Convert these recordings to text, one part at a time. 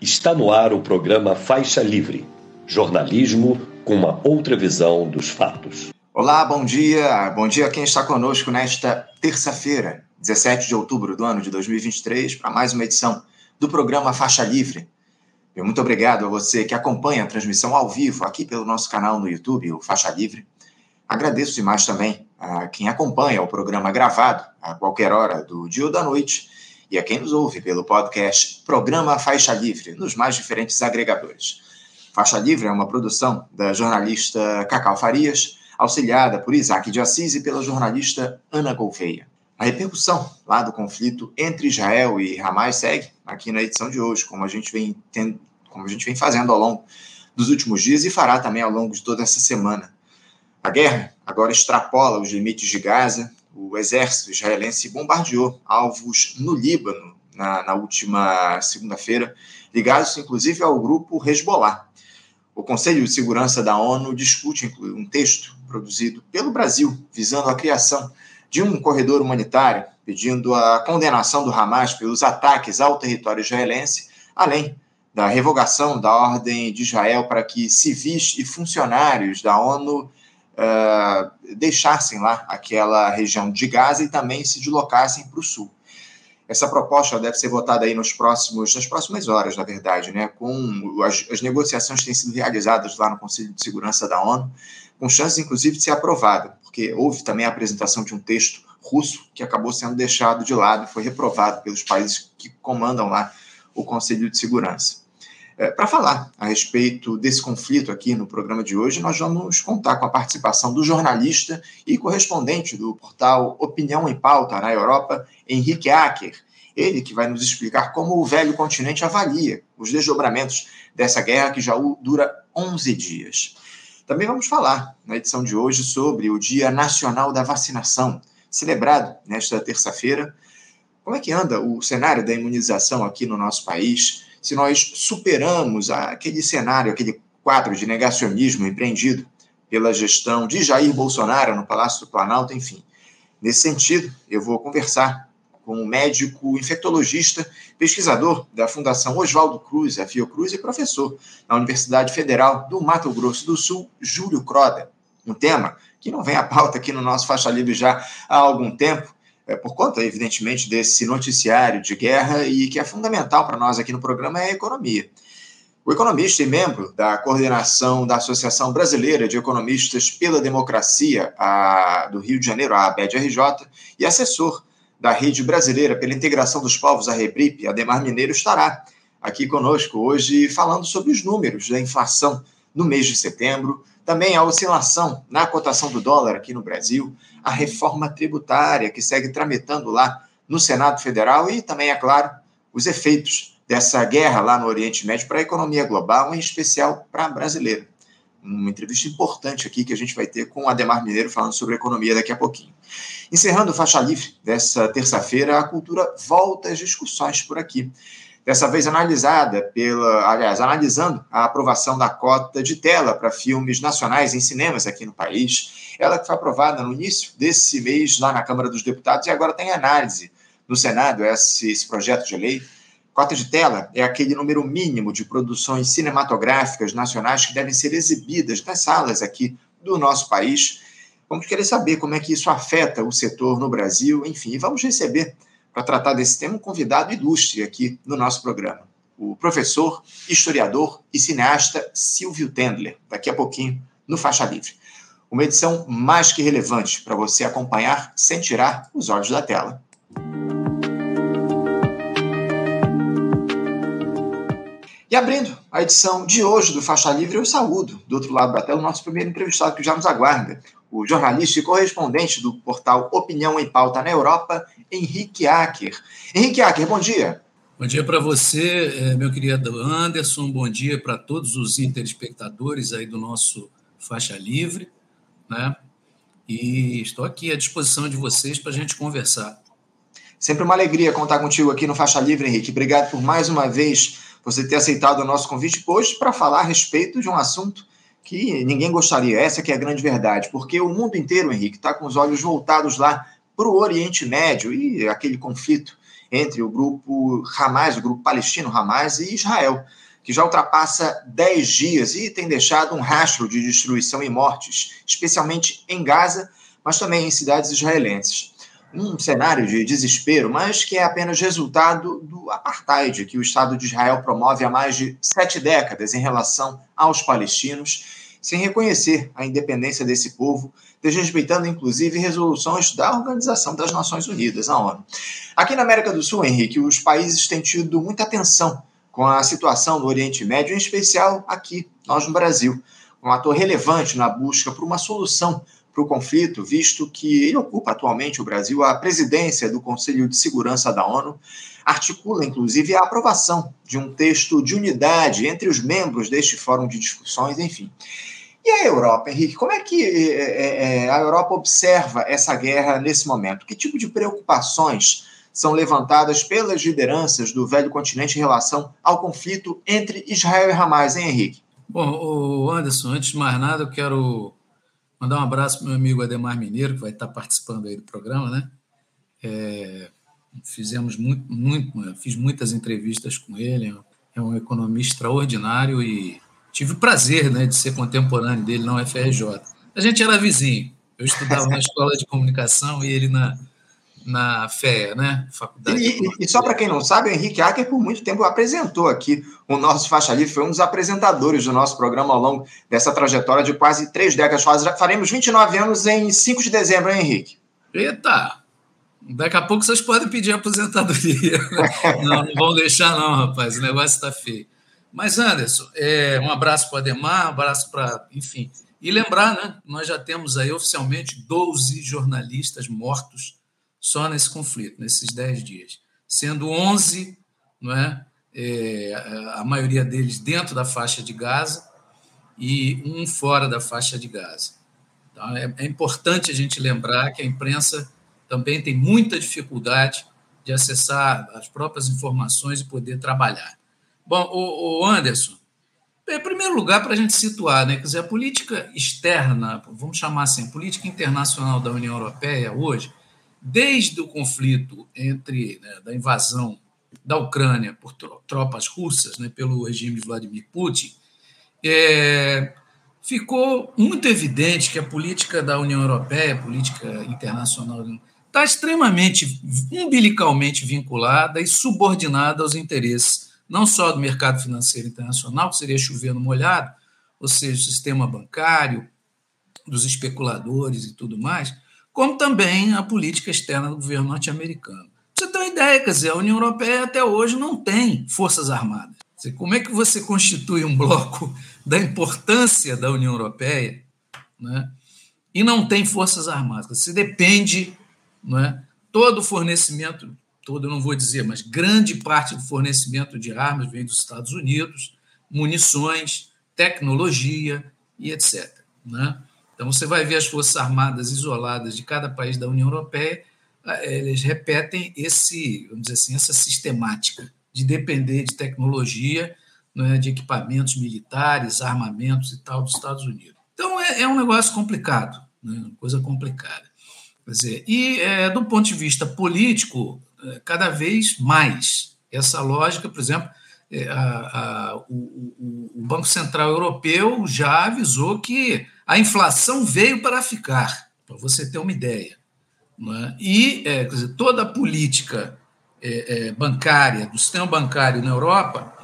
Está no ar o programa Faixa Livre jornalismo com uma outra visão dos fatos. Olá, bom dia. Bom dia a quem está conosco nesta terça-feira, 17 de outubro do ano de 2023, para mais uma edição do programa Faixa Livre. muito obrigado a você que acompanha a transmissão ao vivo aqui pelo nosso canal no YouTube, o Faixa Livre. Agradeço demais também a quem acompanha o programa gravado a qualquer hora do dia ou da noite e a quem nos ouve pelo podcast Programa Faixa Livre, nos mais diferentes agregadores. Faixa Livre é uma produção da jornalista Cacau Farias, auxiliada por Isaac de Assis e pela jornalista Ana Gouveia. A repercussão lá do conflito entre Israel e Hamas segue aqui na edição de hoje, como a gente vem, tendo, como a gente vem fazendo ao longo dos últimos dias e fará também ao longo de toda essa semana. A guerra agora extrapola os limites de Gaza o exército israelense bombardeou alvos no Líbano na, na última segunda-feira, ligados inclusive ao grupo Hezbollah. O Conselho de Segurança da ONU discute um texto produzido pelo Brasil visando a criação de um corredor humanitário, pedindo a condenação do Hamas pelos ataques ao território israelense, além da revogação da ordem de Israel para que civis e funcionários da ONU uh, deixassem lá aquela região de Gaza e também se deslocassem para o sul. Essa proposta deve ser votada aí nos próximos, nas próximas horas, na verdade, né? Com as, as negociações que têm sido realizadas lá no Conselho de Segurança da ONU, com chances, inclusive, de ser aprovada, porque houve também a apresentação de um texto russo que acabou sendo deixado de lado e foi reprovado pelos países que comandam lá o Conselho de Segurança. É, Para falar a respeito desse conflito aqui no programa de hoje, nós vamos contar com a participação do jornalista e correspondente do portal Opinião em Pauta na Europa, Henrique Acker. Ele que vai nos explicar como o velho continente avalia os desdobramentos dessa guerra que já dura 11 dias. Também vamos falar na edição de hoje sobre o Dia Nacional da Vacinação, celebrado nesta terça-feira. Como é que anda o cenário da imunização aqui no nosso país? Se nós superamos aquele cenário, aquele quadro de negacionismo empreendido pela gestão de Jair Bolsonaro no Palácio do Planalto, enfim. Nesse sentido, eu vou conversar com o um médico infectologista, pesquisador da Fundação Oswaldo Cruz, a Fiocruz, e professor na Universidade Federal do Mato Grosso do Sul, Júlio Croda. Um tema que não vem à pauta aqui no nosso Faixa Livre já há algum tempo, é, por conta, evidentemente, desse noticiário de guerra e que é fundamental para nós aqui no programa é a economia. O economista e membro da coordenação da Associação Brasileira de Economistas pela Democracia a, do Rio de Janeiro, a ABED-RJ, e assessor da Rede Brasileira pela Integração dos Povos, a REBRIP, Ademar Mineiro, estará aqui conosco hoje falando sobre os números da inflação no mês de setembro, também a oscilação na cotação do dólar aqui no Brasil, a reforma tributária que segue tramitando lá no Senado Federal e também, é claro, os efeitos dessa guerra lá no Oriente Médio para a economia global, em especial para a brasileira. Uma entrevista importante aqui que a gente vai ter com o Ademar Mineiro falando sobre economia daqui a pouquinho. Encerrando o Faixa Livre dessa terça-feira, a cultura volta às discussões por aqui dessa vez analisada pela, aliás, analisando a aprovação da cota de tela para filmes nacionais em cinemas aqui no país. Ela que foi aprovada no início desse mês lá na Câmara dos Deputados e agora tem análise no Senado esse, esse projeto de lei. Cota de tela é aquele número mínimo de produções cinematográficas nacionais que devem ser exibidas nas salas aqui do nosso país. Vamos querer saber como é que isso afeta o setor no Brasil, enfim, vamos receber para tratar desse tema um convidado ilustre aqui no nosso programa, o professor, historiador e cineasta Silvio Tendler, daqui a pouquinho no Faixa Livre. Uma edição mais que relevante para você acompanhar sem tirar os olhos da tela. E abrindo a edição de hoje do Faixa Livre, eu saúdo do outro lado da tela o nosso primeiro entrevistado que já nos aguarda, o jornalista e correspondente do portal Opinião em Pauta na Europa, Henrique Acker. Henrique Acker, bom dia. Bom dia para você, eh, meu querido Anderson, bom dia para todos os interespectadores aí do nosso Faixa Livre, né? E estou aqui à disposição de vocês para a gente conversar. Sempre uma alegria contar contigo aqui no Faixa Livre, Henrique. Obrigado por mais uma vez você ter aceitado o nosso convite hoje para falar a respeito de um assunto que ninguém gostaria. Essa que é a grande verdade, porque o mundo inteiro, Henrique, está com os olhos voltados lá para o Oriente Médio e aquele conflito entre o grupo Hamas, o grupo palestino Hamas e Israel, que já ultrapassa 10 dias e tem deixado um rastro de destruição e mortes, especialmente em Gaza, mas também em cidades israelenses. Um cenário de desespero, mas que é apenas resultado do apartheid que o Estado de Israel promove há mais de sete décadas em relação aos palestinos sem reconhecer a independência desse povo, desrespeitando inclusive resoluções da Organização das Nações Unidas, a ONU. Aqui na América do Sul, Henrique, os países têm tido muita atenção com a situação no Oriente Médio, em especial aqui, nós no Brasil, um ator relevante na busca por uma solução para o conflito, visto que ele ocupa atualmente o Brasil a presidência do Conselho de Segurança da ONU, articula inclusive a aprovação de um texto de unidade entre os membros deste fórum de discussões, enfim. E a Europa, Henrique, como é que é, é, a Europa observa essa guerra nesse momento? Que tipo de preocupações são levantadas pelas lideranças do velho continente em relação ao conflito entre Israel e Hamas, hein, Henrique? Bom, Anderson, antes de mais nada, eu quero mandar um abraço para meu amigo Ademar Mineiro, que vai estar participando aí do programa, né? É, fizemos muito, muito, fiz muitas entrevistas com ele, é um economista extraordinário e tive o prazer né, de ser contemporâneo dele na UFRJ. A gente era vizinho. Eu estudava na escola de comunicação e ele na, na FEA, né? Faculdade. E, e, e só para quem não sabe, o Henrique Acker, por muito tempo, apresentou aqui o nosso Faixa Livre, foi um dos apresentadores do nosso programa ao longo dessa trajetória de quase três décadas. Faremos 29 anos em 5 de dezembro, hein, Henrique? Eita! Daqui a pouco vocês podem pedir aposentadoria. não, não vão deixar, não, rapaz. O negócio está feio. Mas, Anderson, é, um abraço para o Ademar, um abraço para. Enfim. E lembrar, né? Nós já temos aí oficialmente 12 jornalistas mortos só nesse conflito, nesses 10 dias. Sendo 11, não é? é a maioria deles dentro da faixa de Gaza e um fora da faixa de Gaza. Então, é, é importante a gente lembrar que a imprensa também tem muita dificuldade de acessar as próprias informações e poder trabalhar. Bom, o, Anderson, em primeiro lugar, para a gente situar, né, quer dizer, a política externa, vamos chamar assim, a política internacional da União Europeia hoje, desde o conflito entre né, da invasão da Ucrânia por tropas russas, né, pelo regime de Vladimir Putin, é, ficou muito evidente que a política da União Europeia, a política internacional, está extremamente umbilicalmente vinculada e subordinada aos interesses não só do mercado financeiro internacional, que seria chover no molhado, ou seja, o sistema bancário, dos especuladores e tudo mais, como também a política externa do governo norte-americano. Você tem uma ideia, quer dizer, a União Europeia até hoje não tem forças armadas. Como é que você constitui um bloco da importância da União Europeia né, e não tem forças armadas? Você depende, né, todo o fornecimento todo eu não vou dizer, mas grande parte do fornecimento de armas vem dos Estados Unidos, munições, tecnologia e etc. Né? Então, você vai ver as Forças Armadas isoladas de cada país da União Europeia, eh, eles repetem esse, vamos dizer assim, essa sistemática de depender de tecnologia, né, de equipamentos militares, armamentos e tal dos Estados Unidos. Então, é, é um negócio complicado, né, coisa complicada. Quer dizer, e é, do ponto de vista político, é, cada vez mais. Essa lógica, por exemplo, é, a, a, o, o, Banco Central Europeu já avisou que a inflação veio para ficar, para você ter uma ideia. É? E é, dizer, toda a política é, é, bancária, do sistema bancário na Europa,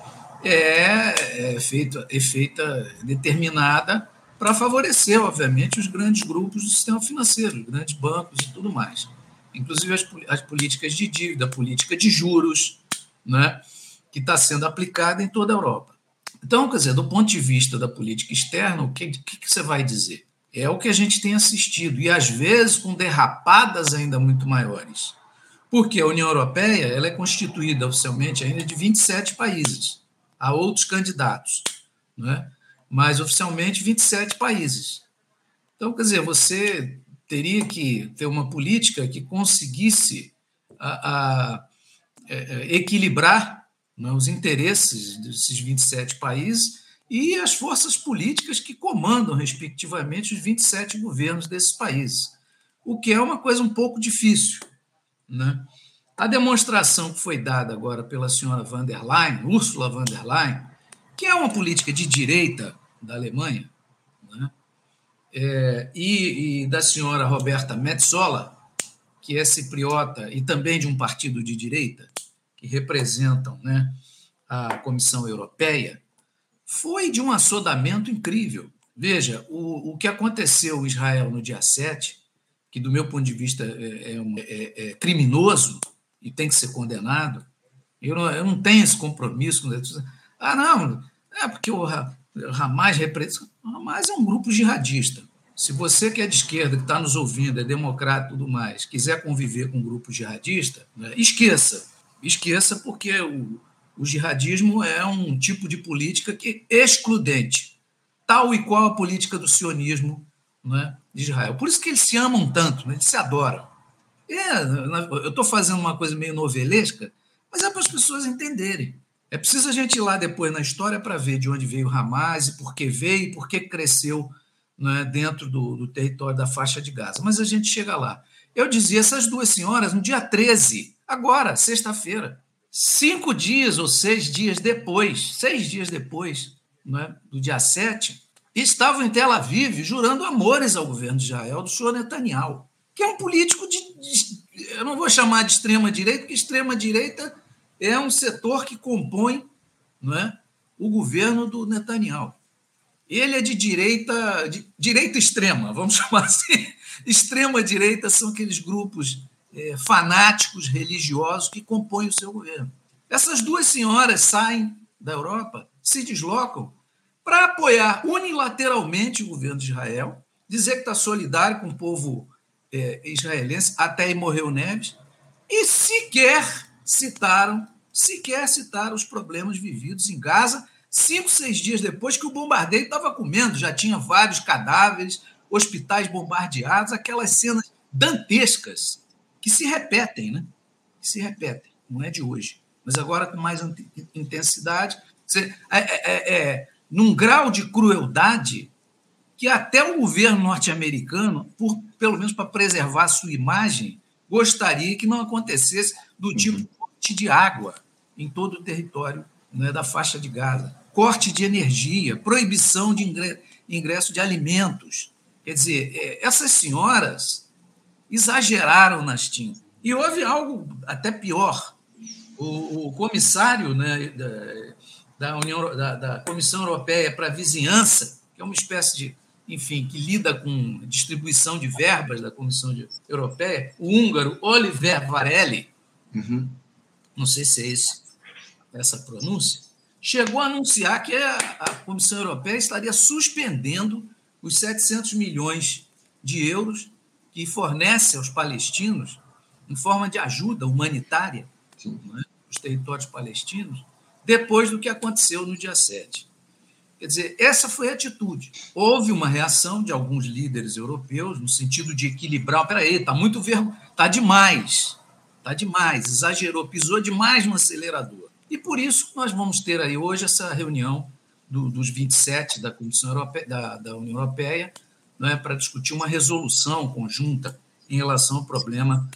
é, é, feita, é feita determinada para favorecer, obviamente, os grandes grupos do sistema financeiro, os grandes bancos e tudo mais inclusive as, as políticas de dívida, a política de juros, né, que está sendo aplicada em toda a Europa. Então, quer dizer, do ponto de vista da política externa, o que, que, que você vai dizer? É o que a gente tem assistido, e às vezes com derrapadas ainda muito maiores. Porque a União Europeia ela é constituída oficialmente ainda de 27 países. Há outros candidatos, né? mas oficialmente 27 países. Então, quer dizer, você teria que ter uma política que conseguisse a, a, a é, é, equilibrar né, os interesses desses 27 países e as forças políticas que comandam, respectivamente, os 27 governos desses países, o que é uma coisa um pouco difícil. Né? A demonstração que foi dada agora pela senhora van der Leyen, Ursula von der Leyen, que é uma política de direita da Alemanha, né? é, e, e, da senhora Roberta Metsola, que é cipriota e também de um partido de direita, que representam né, a Comissão Europeia, foi de um assodamento incrível. Veja, o, o que aconteceu em Israel no dia 7, que do meu ponto de vista é, é, é, é criminoso e tem que ser condenado, eu não, eu não tenho esse compromisso com. Ah, não, é porque o Hamas representa. Hamas é um grupo jihadista. Se você que é de esquerda, que está nos ouvindo, é democrata e tudo mais, quiser conviver com um grupo jihadista, né, esqueça. Esqueça, porque o, o jihadismo é um tipo de política que é excludente, tal e qual a política do sionismo né, de Israel. Por isso que eles se amam tanto, né, eles se adoram. É, eu estou fazendo uma coisa meio novelesca, mas é para as pessoas entenderem. É preciso a gente ir lá depois na história para ver de onde veio Hamas e por que veio e por que cresceu né, dentro do, do território da faixa de Gaza. Mas a gente chega lá. Eu dizia, essas duas senhoras, no dia 13, agora, sexta-feira, cinco dias ou seis dias depois, seis dias depois né, do dia 7, estavam em Tel Aviv jurando amores ao governo de Israel do senhor Netanyahu, que é um político de, de eu não vou chamar de extrema-direita, porque extrema-direita é um setor que compõe não é, o governo do Netanyahu. Ele é de direita, de direita extrema, vamos chamar assim. Extrema direita são aqueles grupos é, fanáticos religiosos que compõem o seu governo. Essas duas senhoras saem da Europa, se deslocam para apoiar unilateralmente o governo de Israel, dizer que está solidário com o povo é, israelense, até aí morreu Neves, e sequer citaram, sequer citaram os problemas vividos em Gaza cinco, seis dias depois que o bombardeio estava comendo, já tinha vários cadáveres, hospitais bombardeados, aquelas cenas dantescas que se repetem, né? Que se repetem, não é de hoje, mas agora com mais intensidade, é, é, é, é, num grau de crueldade que até o governo norte-americano, por pelo menos para preservar a sua imagem, gostaria que não acontecesse do uhum. tipo corte de água em todo o território né, da faixa de Gaza corte de energia, proibição de ingresso de alimentos. Quer dizer, é, essas senhoras exageraram nas tintas. E houve algo até pior. O, o comissário né, da, da, União, da, da Comissão Europeia para a Vizinhança, que é uma espécie de, enfim, que lida com distribuição de verbas da Comissão Europeia, o húngaro Oliver Varelli, uhum. não sei se é esse, essa pronúncia, chegou a anunciar que a Comissão Europeia estaria suspendendo os 700 milhões de euros que fornece aos palestinos em forma de ajuda humanitária né, os territórios palestinos, depois do que aconteceu no dia 7. Quer dizer, essa foi a atitude. Houve uma reação de alguns líderes europeus no sentido de equilibrar. Peraí, está muito verbo, está demais, está demais, exagerou, pisou demais no acelerador. E por isso nós vamos ter aí hoje essa reunião do, dos 27 da Comissão Europeia, da, da União Europeia, não é, para discutir uma resolução conjunta em relação ao problema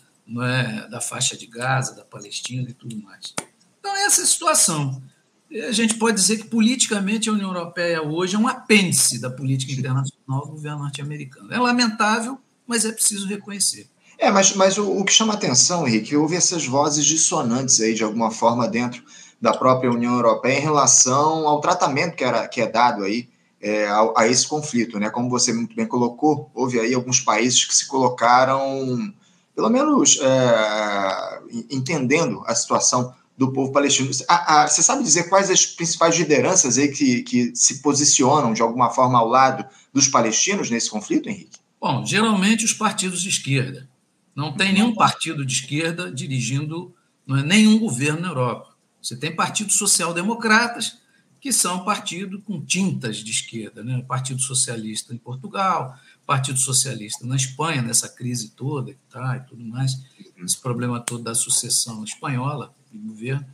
é, da faixa de Gaza, da Palestina e tudo mais. Então, essa é a situação. E a gente pode dizer que politicamente a União Europeia hoje é um apêndice da política internacional do governo norte-americano. É lamentável, mas é preciso reconhecer. É, mas, mas o, o que chama atenção, Henrique, houve essas vozes dissonantes aí, de alguma forma, dentro da própria União Europeia em relação ao tratamento que, era, que é dado aí é, a, a, esse conflito, né? Como você muito bem colocou, houve aí alguns países que se colocaram, pelo menos é, entendendo a situação do povo palestino. A, a, você sabe dizer quais as principais lideranças aí que, que se posicionam de alguma forma ao lado dos palestinos nesse conflito, Henrique? Bom, geralmente os partidos de esquerda. Não tem nenhum partido de esquerda dirigindo não é, nenhum governo na Europa. Você tem partidos social-democratas, que são partido com tintas de esquerda, né? Partido Socialista em Portugal, Partido Socialista na Espanha, nessa crise toda tá, e tudo mais, esse problema todo da sucessão espanhola de governo,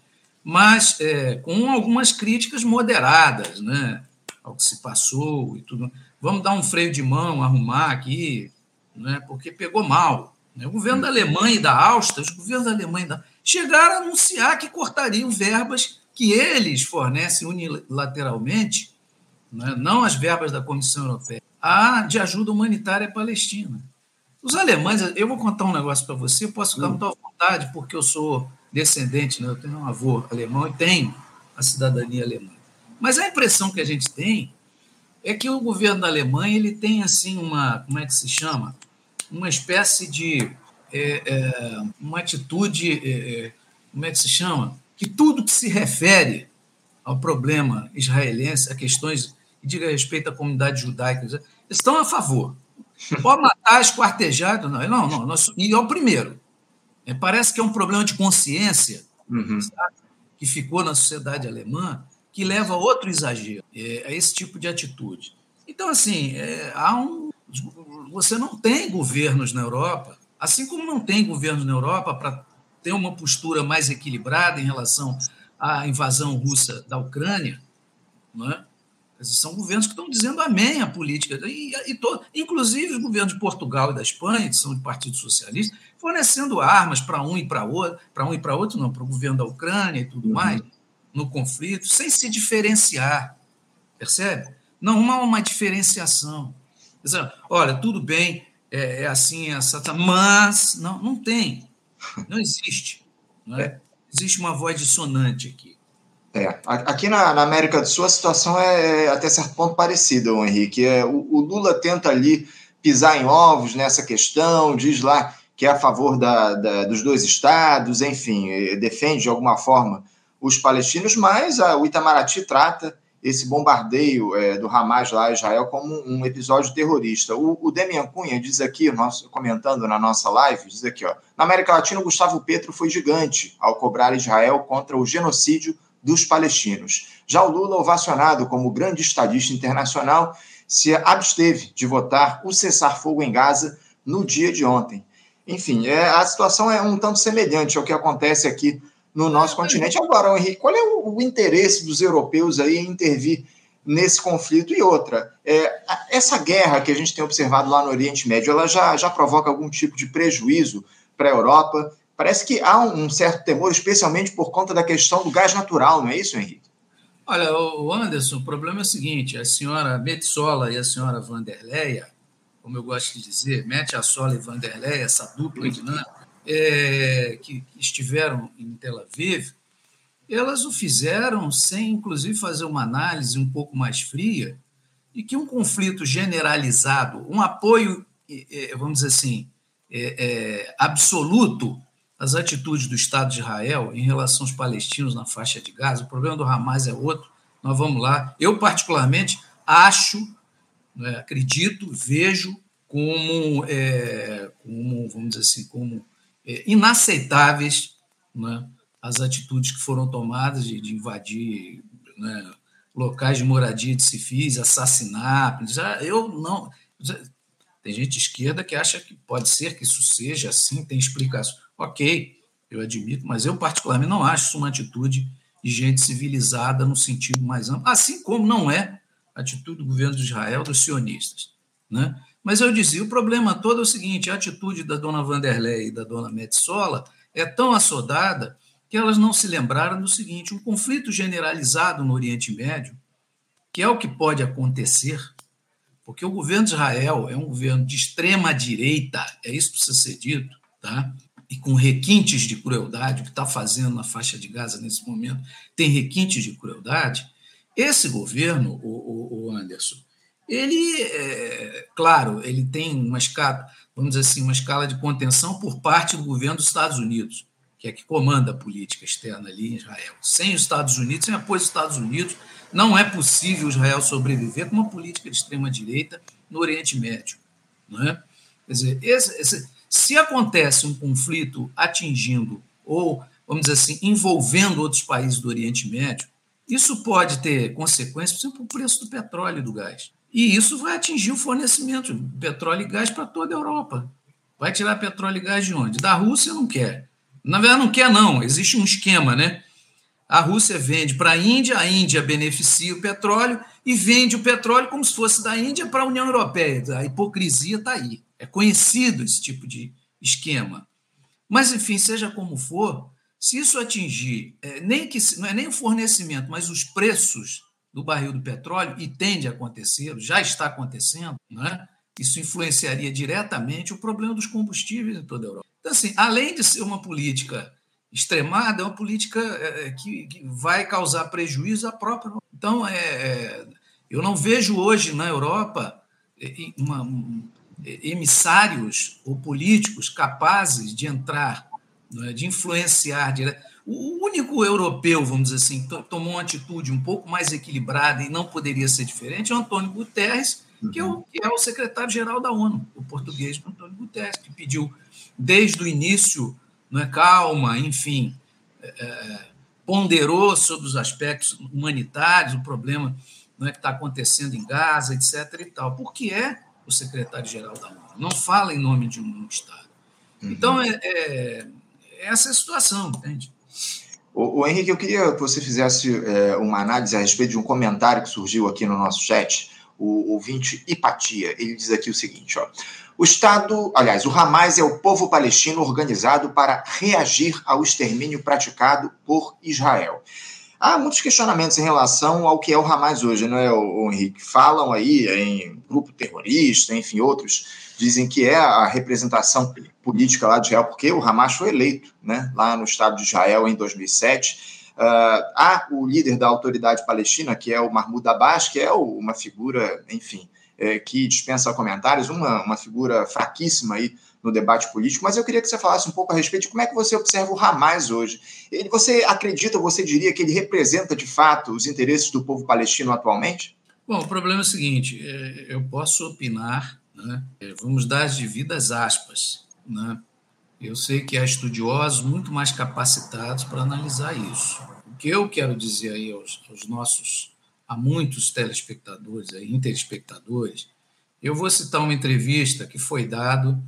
mas é, com algumas críticas moderadas né, ao que se passou e tudo. Vamos dar um freio de mão, arrumar aqui, né, porque pegou mal. Né? O governo da Alemanha e da Áustria, os governos da Alemanha e da chegaram a anunciar que cortariam verbas que eles fornecem unilateralmente, né, não as verbas da Comissão Europeia, a, de ajuda humanitária palestina. Os alemães, eu vou contar um negócio para você, posso ficar muito à vontade, porque eu sou descendente, né, eu tenho um avô alemão e tenho a cidadania alemã. Mas a impressão que a gente tem é que o governo da Alemanha ele tem assim uma, como é que se chama, uma espécie de é, é, uma atitude, é, é como é que se chama, que tudo que se refere ao problema israelense, a questões que diga respeito à comunidade judaica, estão a favor. Pode matar, esquartejar, não, não, não, nós, e é o primeiro. É, parece que é um problema de consciência uhum. que ficou na sociedade alemã, que leva a outro exagero, é, a esse tipo de atitude. Então, assim, é, há um, você não tem governos na Europa, assim como não tem governos na Europa para ter uma postura mais equilibrada em relação à invasão russa da Ucrânia, não é? São governos que estão dizendo amém à política. E, e to, inclusive os governos de Portugal e da Espanha, que são de Partido Socialista, fornecendo armas para um e para outro, para um e para outro, não, para o governo da Ucrânia e tudo uhum. mais no conflito, sem se diferenciar. Percebe? Não há uma diferenciação. Dizer, olha, tudo bem, é, é assim, é essa, mas não, não tem. Não existe. Não é? Existe uma voz dissonante aqui. É, aqui na, na, América do Sul a situação é, é até certo ponto parecida, Henrique. É, o, o, Lula tenta ali pisar em ovos nessa questão, diz lá que é a favor da, da, dos dois estados, enfim, defende de alguma forma os palestinos, mas a, o Itamaraty trata esse bombardeio é, do Hamas lá em Israel como um episódio terrorista. O, o Demian Cunha diz aqui, nosso, comentando na nossa live, diz aqui, ó, na América Latina, o Gustavo Petro foi gigante ao cobrar Israel contra o genocídio dos palestinos. Já o Lula, ovacionado como grande estadista internacional, se absteve de votar o cessar-fogo em Gaza no dia de ontem. Enfim, é, a situação é um tanto semelhante ao que acontece aqui no nosso continente. Agora, Henrique, qual é o, o interesse dos europeus aí em intervir nesse conflito? E outra, é, essa guerra que a gente tem observado lá no Oriente Médio, ela já, já provoca algum tipo de prejuízo para a Europa? Parece que há um certo temor, especialmente por conta da questão do gás natural, não é isso, Henrique? Olha, o Anderson, o problema é o seguinte: a senhora Metsola e a senhora Vanderleia, como eu gosto de dizer, Mete a Sola e Vanderleia, essa dupla dinâmica, é, que estiveram em Tel Aviv, elas o fizeram sem, inclusive, fazer uma análise um pouco mais fria de que um conflito generalizado, um apoio, vamos dizer assim, é, é, absoluto às atitudes do Estado de Israel em relação aos palestinos na faixa de Gaza, o problema do Hamas é outro, nós vamos lá. Eu, particularmente, acho, né, acredito, vejo como, é, como, vamos dizer assim, como é, inaceitáveis né, as atitudes que foram tomadas de, de invadir né, locais de moradia de civis, assassinar. Eu não. Tem gente esquerda que acha que pode ser que isso seja assim, tem explicação. Ok, eu admito, mas eu particularmente não acho isso uma atitude de gente civilizada no sentido mais amplo, assim como não é a atitude do governo de Israel, dos sionistas. Né? Mas eu dizia, o problema todo é o seguinte, a atitude da dona Vanderlei e da dona Metsola é tão assodada que elas não se lembraram do seguinte, um conflito generalizado no Oriente Médio, que é o que pode acontecer, porque o governo de Israel é um governo de extrema direita, é isso que precisa ser dito, tá? e com requintes de crueldade, o que está fazendo na faixa de Gaza nesse momento tem requintes de crueldade, esse governo, o, o, o Anderson, ele, é, claro, ele tem uma escala, vamos dizer assim, uma escala de contenção por parte do governo dos Estados Unidos, que é que comanda a política externa ali em Israel. Sem os Estados Unidos, sem apoio dos Estados Unidos, não é possível Israel sobreviver com uma política de extrema direita no Oriente Médio, não é? Quer dizer, esse, esse, se acontece um conflito atingindo ou, vamos dizer assim, envolvendo outros países do Oriente Médio, isso pode ter consequências, por exemplo, o preço do petróleo e do gás. E isso vai atingir o fornecimento de petróleo e gás para toda a Europa. Vai tirar petróleo e gás de onde? Da Rússia não quer. Na verdade, não quer, não. Existe um esquema, né? A Rússia vende para a Índia, a Índia beneficia o petróleo e vende o petróleo como se fosse da Índia para a União Europeia. A hipocrisia está aí. É conhecido esse tipo de esquema. Mas, enfim, seja como for, Se isso atingir, é, nem que não é nem o fornecimento, mas os preços do barril do petróleo, e tende a acontecer, já está acontecendo, né? isso influenciaria diretamente o problema dos combustíveis em toda a Europa. Então, assim, além de ser uma política extremada, é uma política é, é que, vai causar prejuízo à própria. Então, é, é eu não vejo hoje na Europa uma, um, emissários ou políticos capazes de entrar, de influenciar diretamente o único europeu, vamos dizer assim, que tomou uma atitude um pouco mais equilibrada e não poderia ser diferente é o Antônio Guterres, que é o, uhum. é o secretário-geral da ONU, o português Antônio Guterres, que pediu desde o início não é, calma, enfim, é, é, ponderou sobre os aspectos humanitários, o problema não é, que está acontecendo em Gaza, etc. e tal, porque é o secretário-geral da ONU, não fala em nome de um Estado. Uhum. Então, é, é, essa é a situação, entende? O, o, Henrique, eu queria que você fizesse é, uma análise a respeito de um comentário que surgiu aqui no nosso chat, o ouvinte Hipatia. Ele diz aqui o seguinte: ó, o Estado, aliás, o Hamas é o povo palestino organizado para reagir ao extermínio praticado por Israel. Há muitos questionamentos em relação ao que é o Hamas hoje, não é, o, Henrique? Falam aí em grupo terrorista, enfim, outros dizem que é a representação política lá de Israel, porque o Hamas foi eleito né, lá no Estado de Israel em 2007. Uh, ah, há o líder da autoridade palestina, que é o Mahmoud Abbas, que é uma figura, enfim, é, que dispensa comentários, uma, uma figura fraquíssima aí no debate político, mas eu queria que você falasse um pouco a respeito de como é que você observa o Hamas hoje. Ele, você acredita, você diria que ele representa de fato os interesses do povo palestino atualmente? Bom, o problema é o seguinte: é, eu posso opinar, né? É, vamos dar as devidas aspas. Né? Eu sei que há estudiosos muito mais capacitados para analisar isso. O que eu quero dizer aí aos, aos nossos, a muitos telespectadores, aí, interespectadores, eu vou citar uma entrevista que foi dada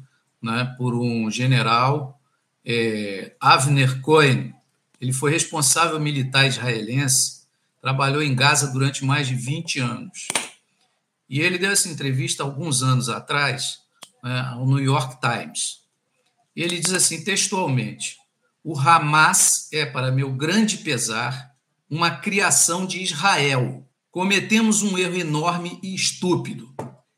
né, por um general, é, Avner Cohen. Ele foi responsável militar israelense, trabalhou em Gaza durante mais de 20 anos. E ele deu essa entrevista alguns anos atrás né, ao New York Times. Ele diz assim, textualmente: O Hamas é, para meu grande pesar, uma criação de Israel. Cometemos um erro enorme e estúpido.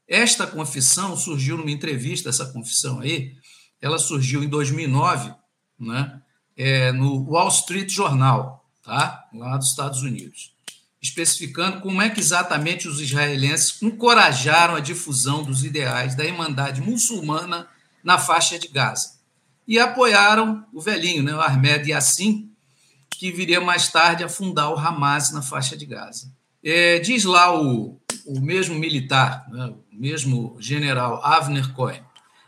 Esta confissão surgiu numa entrevista, essa confissão aí, ela surgiu em 2009, né, é, no Wall Street Journal, tá? lá dos Estados Unidos, especificando como é que exatamente os israelenses encorajaram a difusão dos ideais da Irmandade muçulmana na faixa de Gaza. E apoiaram o velhinho, né, o Ahmed Yassin, que viria mais tarde a fundar o Hamas na faixa de Gaza. É, diz lá o, o mesmo militar, né, mesmo general Avner Cohen,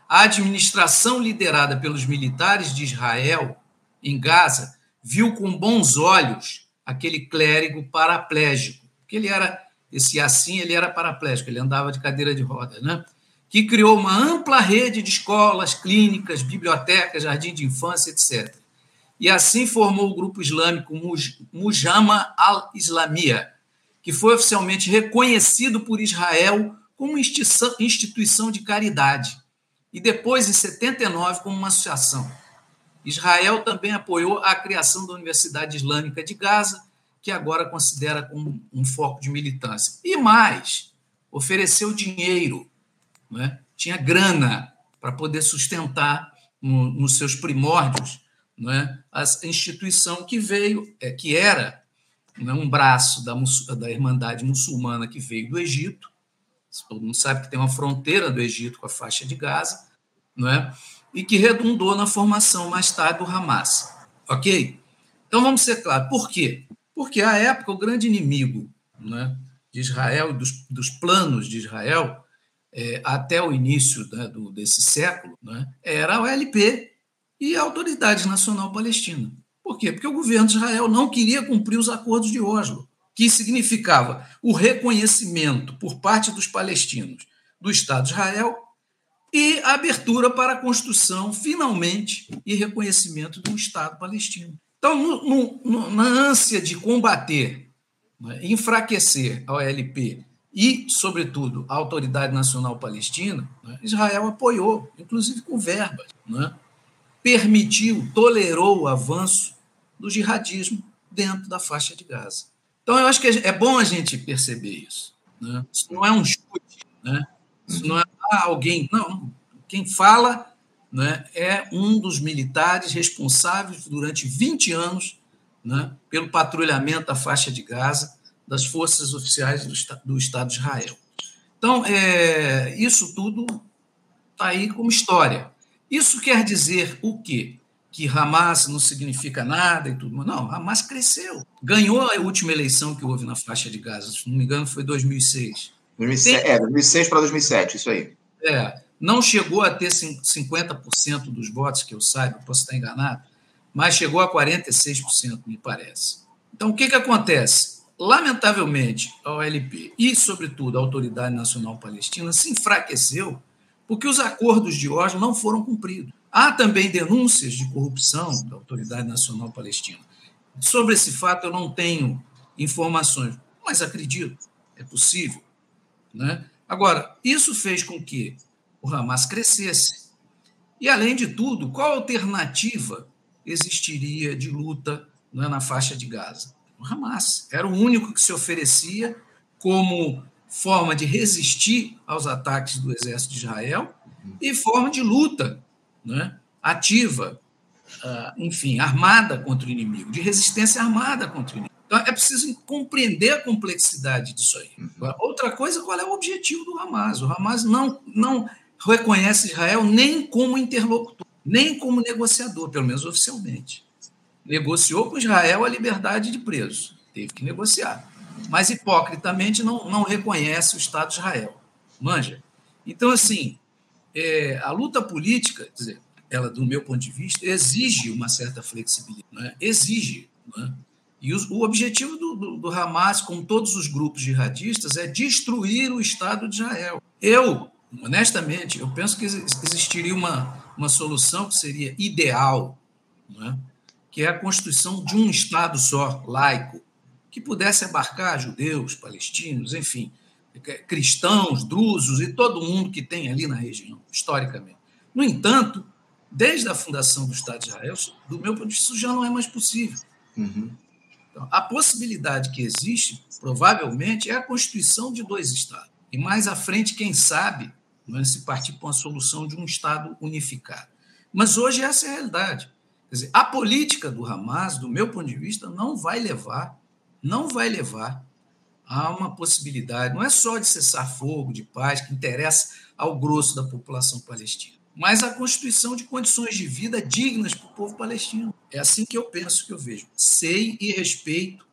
a administração liderada pelos militares de Israel em Gaza viu com bons olhos aquele clérigo paraplégico, que ele era esse assim, ele era paraplégico, ele andava de cadeira de rodas, né? Que criou uma ampla rede de escolas, clínicas, bibliotecas, jardim de infância, etc. E assim formou o grupo islâmico Mujama al-Islamia, que foi oficialmente reconhecido por Israel como instituição de caridade e depois, em 79, como uma associação. Israel também apoiou a criação da Universidade Islâmica de Gaza, que agora considera como um foco de militância. E mais, ofereceu dinheiro, né? tinha grana para poder sustentar no, nos seus primórdios né? a instituição que veio, é, que era né, um braço da, da Irmandade Muçulmana que veio do Egito, todo mundo sabe que tem uma fronteira do Egito com a faixa de Gaza, não é? E que redundou na formação mais tarde do Hamas. Ok? Então vamos ser claros. Por quê? Porque à época o grande inimigo é, de Israel, dos, dos planos de Israel, é, até o início né, do, desse século, é, era a OLP e a Autoridade Nacional Palestina. Por quê? Porque o governo de Israel não queria cumprir os acordos de Oslo que significava o reconhecimento por parte dos palestinos do Estado de Israel e abertura para a construção, finalmente, e reconhecimento de um Estado palestino. Então, no, no, na ânsia de combater, né, enfraquecer a OLP e, sobretudo, a Autoridade Nacional Palestina, né, Israel apoiou, inclusive com verbas, né, permitiu, tolerou o avanço do jihadismo dentro da faixa de Gaza. Então, eu acho que é bom a gente perceber isso. Né? Isso não é um chute, né? isso não é alguém. Não, quem fala né, é um dos militares responsáveis durante 20 anos né, pelo patrulhamento da faixa de Gaza das forças oficiais do, do Estado de Israel. Então, é, isso tudo está aí como história. Isso quer dizer o quê? Que Hamas não significa nada e tudo. Não, Hamas cresceu. Ganhou a última eleição que houve na faixa de Gaza, se não me engano, foi 2006. 2006 Tem... É, 2006 para 2007, isso aí. É, não chegou a ter 50% dos votos, que eu saiba, posso estar enganado, mas chegou a 46%, me parece. Então, o que, que acontece? Lamentavelmente, a OLP e, sobretudo, a Autoridade Nacional Palestina se enfraqueceu porque os acordos de Oslo não foram cumpridos. Há também denúncias de corrupção da Autoridade Nacional Palestina. Sobre esse fato, eu não tenho informações, mas acredito, é possível. Né? Agora, isso fez com que o Hamas crescesse. E, além de tudo, qual alternativa existiria de luta né, na faixa de Gaza? O Hamas. Era o único que se oferecia como forma de resistir aos ataques do exército de Israel e forma de luta né, ativa, uh, enfim, armada contra o inimigo, de resistência armada contra o inimigo. Então, é preciso compreender a complexidade disso aí. Uhum. Outra coisa, qual é o objetivo do Hamas? O Hamas não, não reconhece Israel nem como interlocutor, nem como negociador, pelo menos oficialmente. Negociou com Israel a liberdade de presos, teve que negociar. Mas hipocritamente não, não reconhece o Estado de Israel. Manja? Então, assim, é, a luta política, dizer, ela, do meu ponto de vista, exige uma certa flexibilidade. Né? Exige. Né? E o, o objetivo do, do, do, Hamas, com todos os grupos jihadistas, é destruir o Estado de Israel. Eu, honestamente, eu penso que existiria uma, uma solução que seria ideal, né? que é a constituição de um Estado só, laico, que pudesse abarcar judeus, palestinos, enfim, cristãos, drusos e todo mundo que tem ali na região, historicamente. No entanto, desde a fundação do Estado de Israel, do meu ponto de vista, isso já não é mais possível. Uhum. Então, a possibilidade que existe, provavelmente, é a constituição de dois Estados. E mais à frente, quem sabe, é se partir para uma solução de um Estado unificado. Mas hoje essa é a realidade. Quer dizer, a política do Hamas, do meu ponto de vista, não vai levar, não vai levar há uma possibilidade, não é só de cessar fogo, de paz, que interessa ao grosso da população palestina, mas a constituição de condições de vida dignas para o povo palestino. É assim que eu penso, que eu vejo. Sei e respeito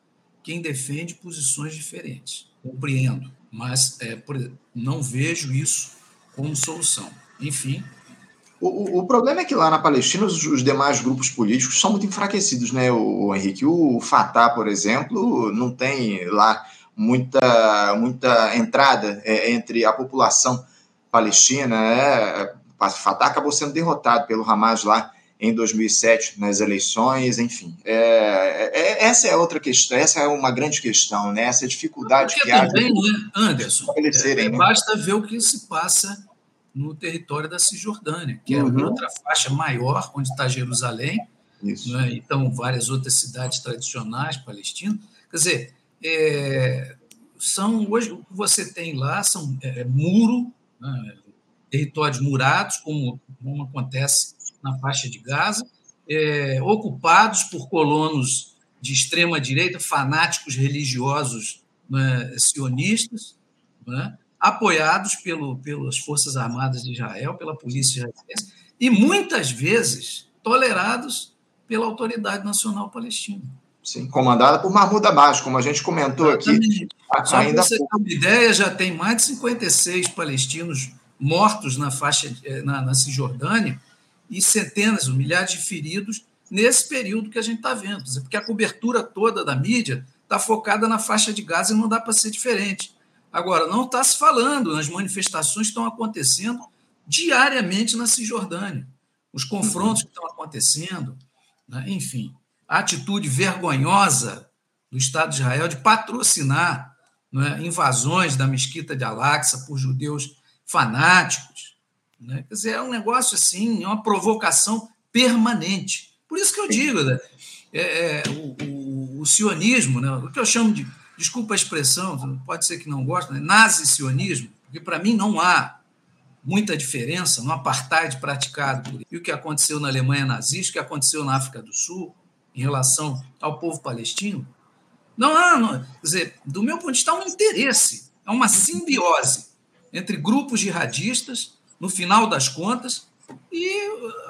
quem defende posições diferentes. Compreendo, mas é, não vejo isso como solução. Enfim, o, o, problema é que lá na Palestina os, os, demais grupos políticos são muito enfraquecidos, né, o, o Henrique? O Fatah, por exemplo, não tem lá muita, muita entrada é, entre a população palestina. É, o Fatah acabou sendo derrotado pelo Hamas lá em 2007 nas eleições, enfim. É, é, essa é outra questão, essa é uma grande questão, né? Essa dificuldade Porque que há. Também, né, Anderson, é, né? basta ver o que se passa no território da Cisjordânia, que é uhum. outra faixa maior, onde está Jerusalém, né? então várias outras cidades tradicionais palestinas. Quer dizer, é, são hoje o que você tem lá são é, é, muro, né, territórios murados, como, como, acontece na faixa de Gaza, é, ocupados por colonos de extrema direita, fanáticos religiosos né, sionistas, né, apoiados pelo, pelas forças armadas de Israel, pela polícia israelense, e muitas vezes tolerados pela autoridade nacional palestina. Sim, comandada por Mahmoud Abbas, como a gente comentou Exatamente. aqui. Só ainda você ter uma ideia, já tem mais de 56 palestinos mortos na faixa eh, na, na Cisjordânia e centenas, milhares de feridos nesse período que a gente está vendo. Porque a cobertura toda da mídia está focada na faixa de Gaza e não dá para ser diferente. Agora, não está se falando, as manifestações estão acontecendo diariamente na Cisjordânia. Os confrontos que estão acontecendo, né? enfim a atitude vergonhosa do Estado de Israel de patrocinar é, invasões da mesquita de Al-Aqsa por judeus fanáticos. Né? Quer dizer, é um negócio assim, é uma provocação permanente. Por isso que eu digo, né? é, é, o, o, o, sionismo, né? o que eu chamo de, desculpa a expressão, pode ser que não goste, né? nazi-sionismo, porque para mim não há muita diferença no apartheid praticado por, e o que aconteceu na Alemanha nazista, o que aconteceu na África do Sul em relação ao povo palestino. Não há, não, quer dizer, do meu ponto de vista, há um interesse, há uma simbiose entre grupos jihadistas, no final das contas, e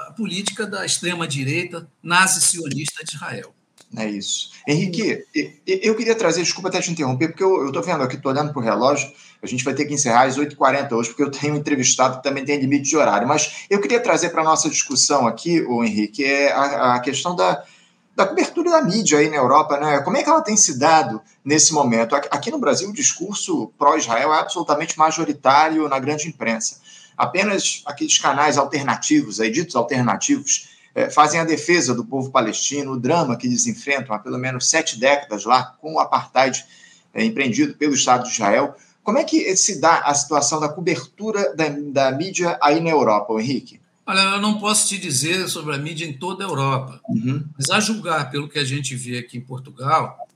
a política da extrema-direita nazi-sionista de Israel. É isso. Henrique, eu queria trazer, desculpa até te interromper, porque eu estou vendo aqui, estou olhando para o relógio, a gente vai ter que encerrar às 8h40 hoje, porque eu tenho um entrevistado que também tem limite de horário. Mas eu queria trazer para a nossa discussão aqui, o Henrique, é a, a questão da, da cobertura da mídia aí na Europa, né? Como é que ela tem se dado nesse momento? Aqui no Brasil, o discurso pró-Israel é absolutamente majoritário na grande imprensa. Apenas aqueles canais alternativos, aí, ditos alternativos, é, fazem a defesa do povo palestino, o drama que eles enfrentam há pelo menos sete décadas lá com o apartheid é, empreendido pelo Estado de Israel. Como é que se dá a situação da cobertura da, da mídia aí na Europa, Henrique? Olha, eu não posso te dizer sobre a mídia em toda a Europa, uhum. mas a julgar pelo que a gente vê aqui em Portugal,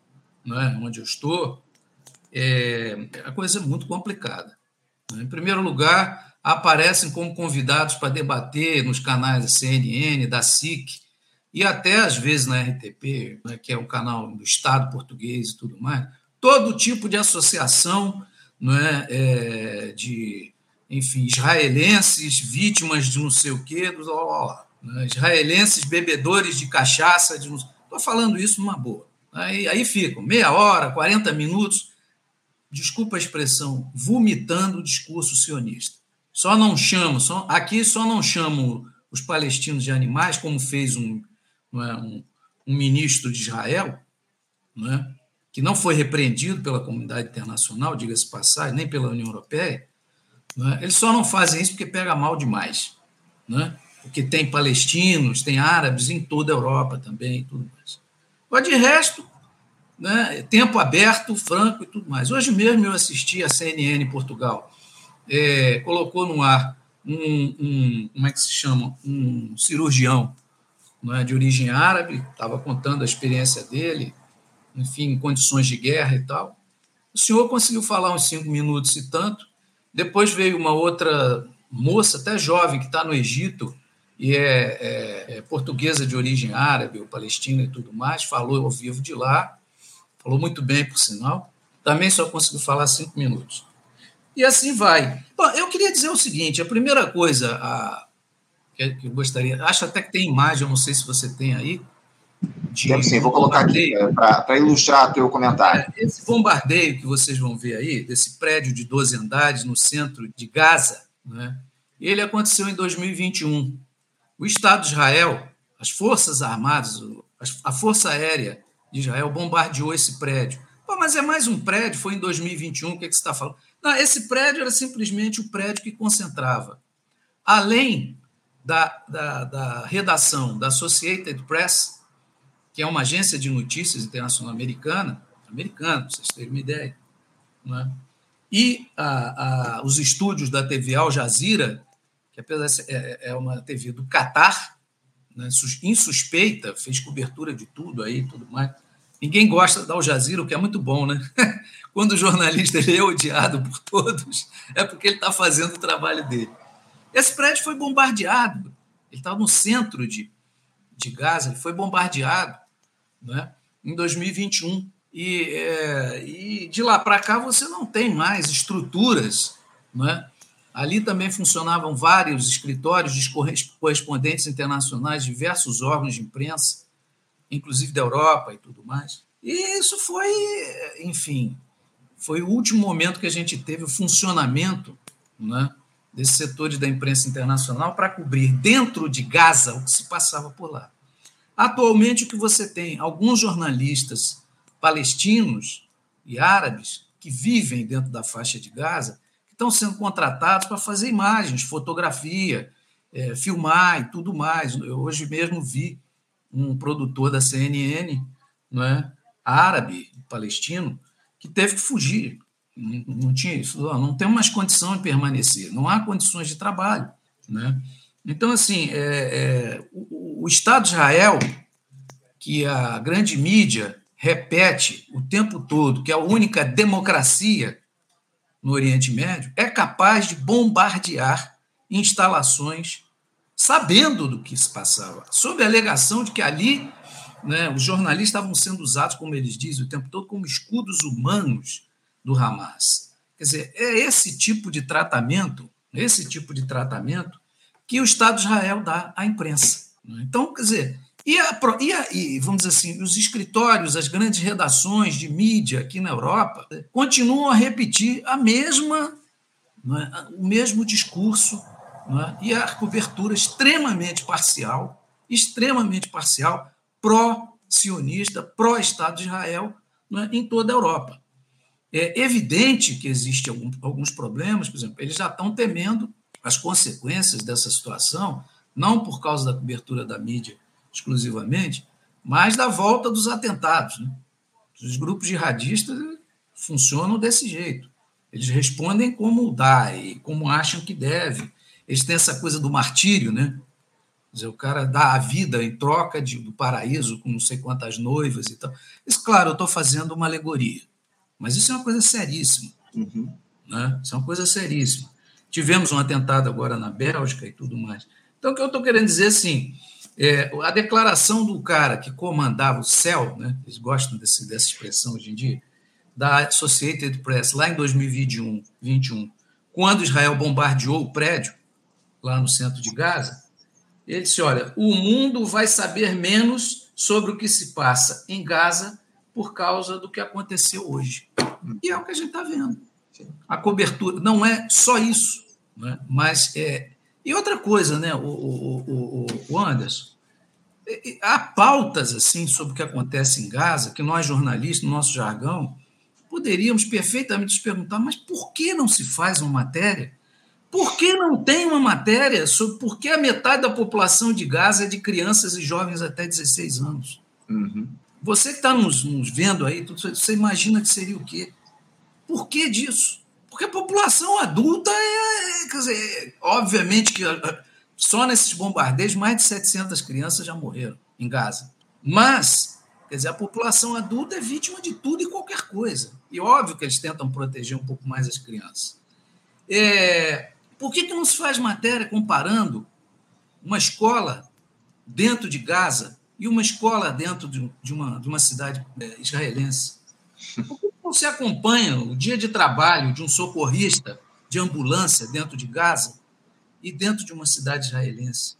né, onde eu estou, é, a coisa é muito complicada. Em primeiro lugar, aparecem como convidados para debater nos canais da CNN, da SIC, e até às vezes na RTP, né, que é o canal do Estado português e tudo mais, todo tipo de associação não é, é de, enfim, israelenses vítimas de não sei o quê, dos, ó, né, israelenses bebedores de cachaça, de estou falando isso numa boa. Aí, aí ficam meia hora, 40 minutos, desculpa a expressão, vomitando o discurso sionista. Só não chamo, só, aqui só não chamo os palestinos de animais, como fez um, é, um, um, ministro de Israel, não é? que não foi repreendido pela comunidade internacional, diga-se passagem, nem pela União Europeia. É? Eles só não fazem isso porque pega mal demais. É? Porque tem palestinos, tem árabes em toda a Europa também e tudo mais. Mas de resto, né, tempo aberto, franco e tudo mais. Hoje mesmo eu assisti a CNN Portugal é, colocou no ar um, um, como é que se chama, um cirurgião não é, de origem árabe, estava contando a experiência dele, enfim, em condições de guerra e tal. O senhor conseguiu falar uns cinco minutos e tanto. Depois veio uma outra moça, até jovem, que está no Egito e é, é, é, portuguesa de origem árabe ou palestina e tudo mais, falou ao vivo de lá, falou muito bem, por sinal. Também só conseguiu falar cinco minutos. E assim vai. Bom, eu queria dizer o seguinte: a primeira coisa a, que, eu gostaria, acho até que tem imagem, eu não sei se você tem aí. De sim, vou colocar aqui é, para ilustrar o teu comentário. É, esse bombardeio que vocês vão ver aí, desse prédio de 12 andares no centro de Gaza, né, ele aconteceu em 2021. O Estado de Israel, as Forças Armadas, a Força Aérea de Israel bombardeou esse prédio. Pô, mas é mais um prédio, foi em 2021, o que, é que você está falando? Não, esse prédio era simplesmente o prédio que concentrava, além da, da, da redação da Associated Press, que é uma agência de notícias internacional americana, americana, para vocês terem uma ideia, é? e a, a, os estúdios da TV Al Jazeera, que apesar ser, é, é uma TV do Catar, né, insuspeita, fez cobertura de tudo aí, tudo mais. Ninguém gosta da Al Jazeera, o que é muito bom, né? Quando o jornalista é odiado por todos, é porque ele está fazendo o trabalho dele. Esse prédio foi bombardeado. Ele estava no centro de, de Gaza, ele foi bombardeado né, em 2021. E, é, e de lá para cá você não tem mais estruturas. Né? Ali também funcionavam vários escritórios de correspondentes internacionais, diversos órgãos de imprensa inclusive da Europa e tudo mais. E isso foi, enfim, foi o último momento que a gente teve o funcionamento né, desses setores da imprensa internacional para cobrir dentro de Gaza o que se passava por lá. Atualmente, o que você tem? Alguns jornalistas palestinos e árabes que vivem dentro da faixa de Gaza que estão sendo contratados para fazer imagens, fotografia, é, filmar e tudo mais. Eu hoje mesmo vi um produtor da CNN, não é? árabe, palestino, que teve que fugir. Não, não tinha isso, não tem mais condição de permanecer, não há condições de trabalho. Né? Então, assim, é, é, o, o, Estado de Israel, que a grande mídia repete o tempo todo que a única democracia no Oriente Médio é capaz de bombardear instalações sabendo do que se passava, sob a alegação de que ali né, os jornalistas estavam sendo usados, como eles dizem o tempo todo, como escudos humanos do Hamas. Quer dizer, é esse tipo de tratamento, esse tipo de tratamento que o Estado de Israel dá à imprensa. Né? Então, quer dizer, e, a, e, a, e, vamos dizer assim, os escritórios, as grandes redações de mídia aqui na Europa continuam a repetir a mesma, é, o mesmo discurso é, e a cobertura extremamente parcial, extremamente parcial, pró-sionista, pró-Estado de Israel é, em toda a Europa. É evidente que existem alguns problemas, por exemplo, eles já estão temendo as consequências dessa situação, não por causa da cobertura da mídia exclusivamente, mas da volta dos atentados. Né? Os grupos jihadistas funcionam desse jeito. Eles respondem como dá e como acham que deve. Eles têm essa coisa do martírio, né? Quer dizer, o cara dá a vida em troca de, do paraíso com não sei quantas noivas e tal. Isso, claro, eu estou fazendo uma alegoria, mas isso é uma coisa seríssima. Uhum. Né? Isso é uma coisa seríssima. Tivemos um atentado agora na Bélgica e tudo mais. Então, o que eu estou querendo dizer, assim, é, a declaração do cara que comandava o céu, né, eles gostam desse, dessa expressão hoje em dia, da Associated Press, lá em 2021, 21, quando Israel bombardeou o prédio, lá no centro de Gaza, ele disse: Olha, o mundo vai saber menos sobre o que se passa em Gaza por causa do que aconteceu hoje. E é o que a gente está vendo. A cobertura não é só isso, né? mas é, e outra coisa, né, o, o, o, o Anderson, há pautas assim sobre o que acontece em Gaza que nós jornalistas, no nosso jargão, poderíamos perfeitamente nos perguntar, mas por que não se faz uma matéria? Por que não tem uma matéria sobre por que a metade da população de Gaza é de crianças e jovens até 16 anos? Uhum. Você que está nos, nos, vendo aí, você imagina que seria o quê? Por que disso? Porque a população adulta é, quer dizer, obviamente que só nesses bombardeios mais de 700 crianças já morreram em Gaza. Mas, quer dizer, a população adulta é vítima de tudo e qualquer coisa. E óbvio que eles tentam proteger um pouco mais as crianças. É, por que, que não se faz matéria comparando uma escola dentro de Gaza e uma escola dentro de, de uma, de uma cidade é, israelense? Você acompanha o dia de trabalho de um socorrista de ambulância dentro de Gaza e dentro de uma cidade israelense?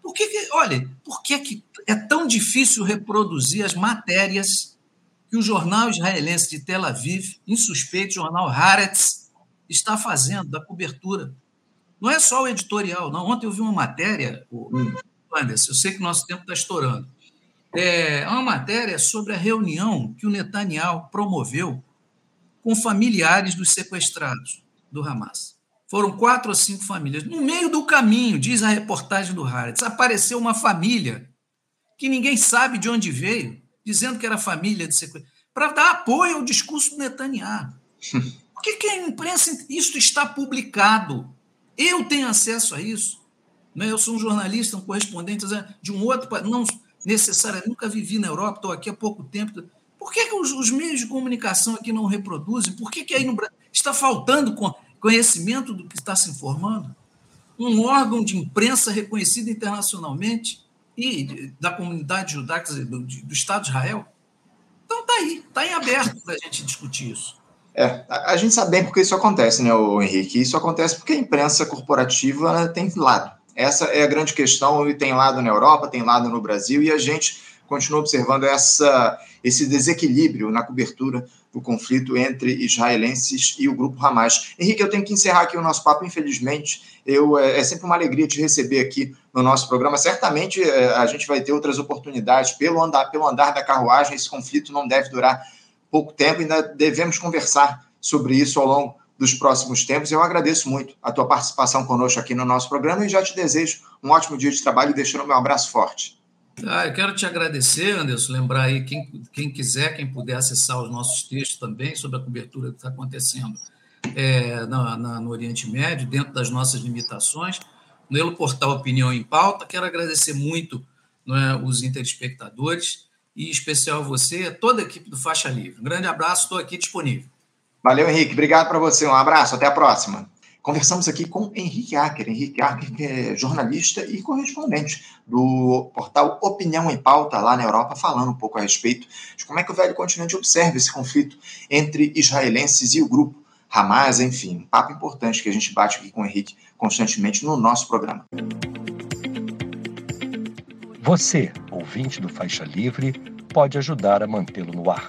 Por que, que olha, por que, que é tão difícil reproduzir as matérias que o jornal israelense de Tel Aviv, insuspeito jornal Haaretz, está fazendo da cobertura? Não é só o editorial, não. Ontem eu vi uma matéria, Anderson, eu sei que o nosso tempo está estourando é uma matéria sobre a reunião que o Netanyahu promoveu com familiares dos sequestrados do Hamas. Foram quatro ou cinco famílias. No meio do caminho, diz a reportagem do Haaretz, apareceu uma família que ninguém sabe de onde veio, dizendo que era família de sequestrados, para dar apoio ao discurso do Netanyahu. Por que, que a imprensa. Isso está publicado. Eu tenho acesso a isso. Né? Eu sou um jornalista, um correspondente de um outro. Não, necessária. Nunca vivi na Europa, estou aqui há pouco tempo. Por que, que os, os, meios de comunicação aqui não reproduzem? Por que, que aí no Brasil está faltando conhecimento do que está se informando? Um órgão de imprensa reconhecido internacionalmente e da comunidade judaica, do, do Estado de Israel? Então está aí, está em aberto para a gente discutir isso. É, a, a gente sabe bem porque isso acontece, né, Henrique? Isso acontece porque a imprensa corporativa tem lado. Essa é a grande questão, e tem lado na Europa, tem lado no Brasil, e a gente continua observando essa, esse desequilíbrio na cobertura do conflito entre israelenses e o grupo Hamas. Henrique, eu tenho que encerrar aqui o nosso papo, infelizmente. Eu, é, é sempre uma alegria te receber aqui no nosso programa. Certamente é, a gente vai ter outras oportunidades pelo andar, pelo andar da carruagem. Esse conflito não deve durar pouco tempo, ainda devemos conversar sobre isso ao longo dos próximos tempos. Eu agradeço muito a tua participação conosco aqui no nosso programa e já te desejo um ótimo dia de trabalho e deixando meu abraço forte. Ah, eu quero te agradecer, Anderson, lembrar aí quem, quem quiser, quem puder acessar os nossos textos também sobre a cobertura que está acontecendo é, na, na, no Oriente Médio, dentro das nossas limitações, no portal Opinião em Pauta. Quero agradecer muito é, os interespectadores e especial você, toda a equipe do Faixa Livre. Um grande abraço, estou aqui disponível. Valeu, Henrique. Obrigado para você. Um abraço. Até a próxima. Conversamos aqui com Henrique Acker. Henrique Acker, que é jornalista e correspondente do portal Opinião em Pauta, lá na Europa, falando um pouco a respeito de como é que o velho continente observa esse conflito entre israelenses e o grupo Hamas, enfim, um papo importante que a gente bate aqui com o Henrique constantemente no nosso programa. Você, ouvinte do Faixa Livre, pode ajudar a mantê-lo no ar.